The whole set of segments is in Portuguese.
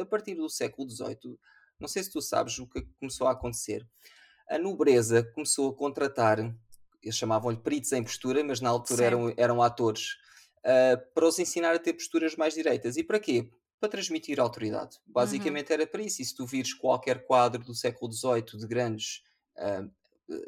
A partir do século XVIII, não sei se tu sabes o que começou a acontecer. A nobreza começou a contratar, eles chamavam-lhe peritos em postura, mas na altura eram, eram atores, uh, para os ensinar a ter posturas mais direitas. E para quê? Para transmitir autoridade. Uhum. Basicamente era para isso. E se tu vires qualquer quadro do século XVIII de grandes uh,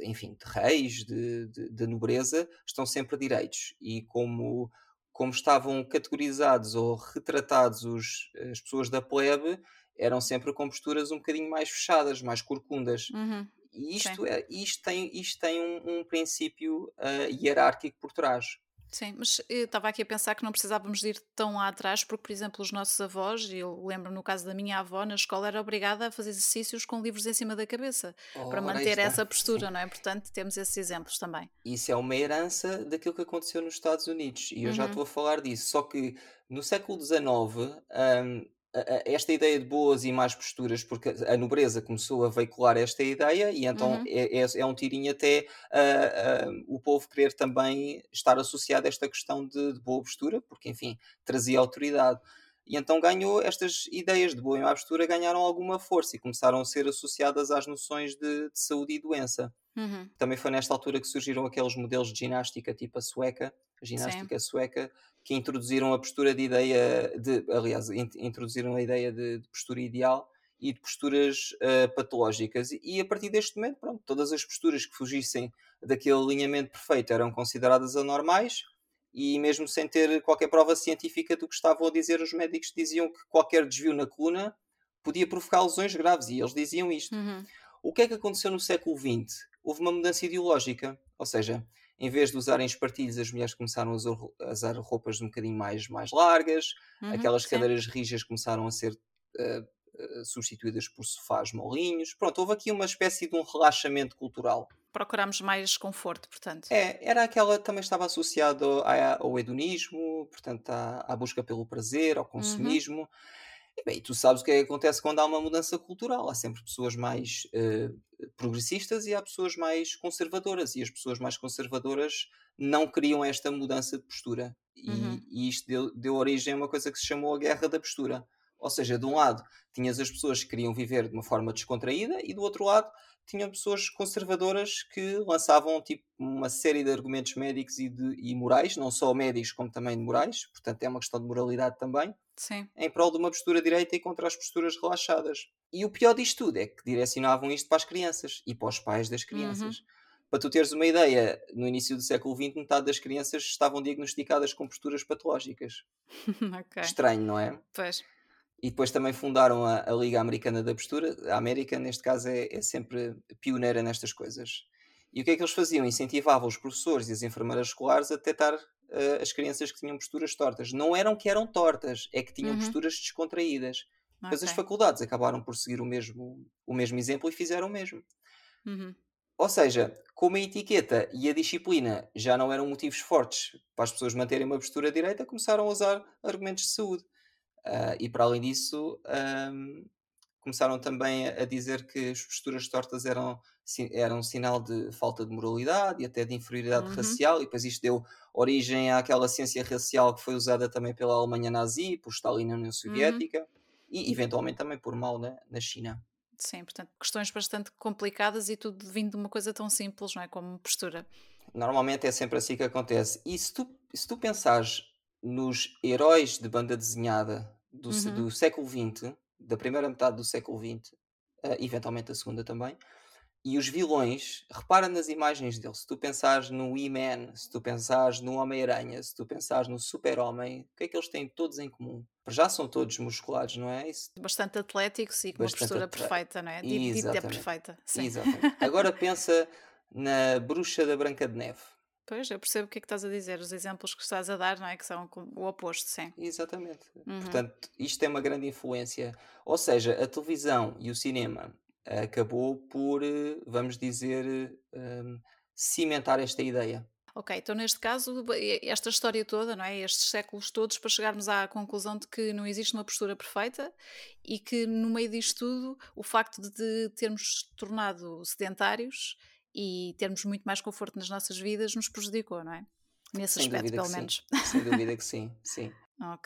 enfim, de reis, de, de, de, nobreza, estão sempre direitos. E como, como estavam categorizados ou retratados os, as pessoas da plebe, eram sempre com posturas um bocadinho mais fechadas, mais corcundas. Uhum. E isto, é, isto tem, isto tem um, um princípio uh, hierárquico por trás. Sim, mas eu estava aqui a pensar que não precisávamos ir tão lá atrás, porque, por exemplo, os nossos avós, e eu lembro no caso da minha avó, na escola era obrigada a fazer exercícios com livros em cima da cabeça, oh, para manter essa postura, não é? Portanto, temos esses exemplos também. Isso é uma herança daquilo que aconteceu nos Estados Unidos, e eu uhum. já estou a falar disso. Só que no século XIX, um, esta ideia de boas e más posturas, porque a nobreza começou a veicular esta ideia e então uhum. é, é, é, um tirinho até uh, uh, o povo querer também estar associado a esta questão de, de, boa postura, porque enfim, trazia autoridade. E então ganhou estas ideias de boa e má postura ganharam alguma força e começaram a ser associadas às noções de, de saúde e doença. Uhum. Também foi nesta altura que surgiram aqueles modelos de ginástica tipo a sueca, a ginástica Sim. sueca, que introduziram a postura de ideia de, aliás, introduziram a ideia de, de postura ideal e de posturas uh, patológicas. E, e, a partir deste momento, pronto, todas as posturas que fugissem daquele alinhamento perfeito eram consideradas anormais e mesmo sem ter qualquer prova científica do que estavam a dizer, os médicos diziam que qualquer desvio na coluna podia provocar lesões graves e eles diziam isto. Uhum. O que é que aconteceu no século XX? Houve uma mudança ideológica, ou seja, em vez de usarem espartilhos, as mulheres começaram a usar, roupas um bocadinho mais, mais largas, uhum, aquelas sim. cadeiras rijas começaram a ser uh, uh, substituídas por sofás molinhos. Pronto, houve aqui uma espécie de um relaxamento cultural. Procuramos mais conforto, portanto. É, era aquela também estava associado ao, hedonismo, portanto, à, à, busca pelo prazer, ao uhum. consumismo. Uhum. E bem, tu sabes o que é que acontece quando há uma mudança cultural. Há sempre pessoas mais uh, progressistas e há pessoas mais conservadoras. E as pessoas mais conservadoras não queriam esta mudança de postura. E, uhum. e isto deu, deu origem a uma coisa que se chamou a guerra da postura. Ou seja, de um lado tinhas as pessoas que queriam viver de uma forma descontraída e do outro lado tinham pessoas conservadoras que lançavam tipo uma série de argumentos médicos e, de, e morais, não só médicos como também de morais, portanto é uma questão de moralidade também, Sim. em prol de uma postura direita e contra as posturas relaxadas. E o pior disto tudo é que direcionavam isto para as crianças e para os pais das crianças. Uhum. Para tu teres uma ideia, no início do século XX, metade das crianças estavam diagnosticadas com posturas patológicas. okay. Estranho, não é? Pois. E depois também fundaram a, a, Liga Americana da Postura. A América, neste caso, é, é, sempre pioneira nestas coisas. E o que é que eles faziam? Incentivavam os professores e as enfermeiras escolares a detectar uh, as crianças que tinham posturas tortas. Não eram que eram tortas, é que tinham uhum. posturas descontraídas. Mas okay. as faculdades acabaram por seguir o mesmo, o mesmo exemplo e fizeram o mesmo. Uhum. Ou seja, como a etiqueta e a disciplina já não eram motivos fortes para as pessoas manterem uma postura direita, começaram a usar argumentos de saúde. Uh, e para além disso, um, começaram também a dizer que as posturas tortas eram, eram um sinal de falta de moralidade e até de inferioridade uhum. racial, e depois isto deu origem àquela ciência racial que foi usada também pela Alemanha nazi, por Stalin na União uhum. Soviética, uhum. e eventualmente também por Mao na, na China. Sim, portanto, questões bastante complicadas e tudo vindo de uma coisa tão simples, não é? Como postura. Normalmente é sempre assim que acontece. E se tu, se tu pensares nos heróis de banda desenhada do, uhum. do século XX, da primeira metade do século XX, uh, eh, eventualmente a segunda também, e os vilões, repara nas imagens deles. Se tu pensares no E-Man, se tu pensares no Homem-Aranha, se tu pensares no Super-Homem, o que é que eles têm todos em comum? Já são todos musculados, não é? Isso... Bastante atléticos e com uma postura atle... perfeita, não é? Dita perfeita. Sim. Exatamente. Agora pensa na bruxa da Branca de Neve. Pois, eu percebo o que é que estás a dizer, os exemplos que estás a dar, não é? Que são o oposto, sim. Exatamente. Uhum. Portanto, isto tem uma grande influência. Ou seja, a televisão e o cinema acabou por, eh, vamos dizer, um, cimentar esta ideia. Ok, então neste caso, esta história toda, não é? Estes séculos todos, para chegarmos à conclusão de que não existe uma postura perfeita e que no meio disto tudo, o facto de termos tornado sedentários e termos muito mais conforto nas nossas vidas nos prejudicou, não é? Nesse Sem aspecto, pelo menos. Sim. Sem dúvida que sim, sim. Ok.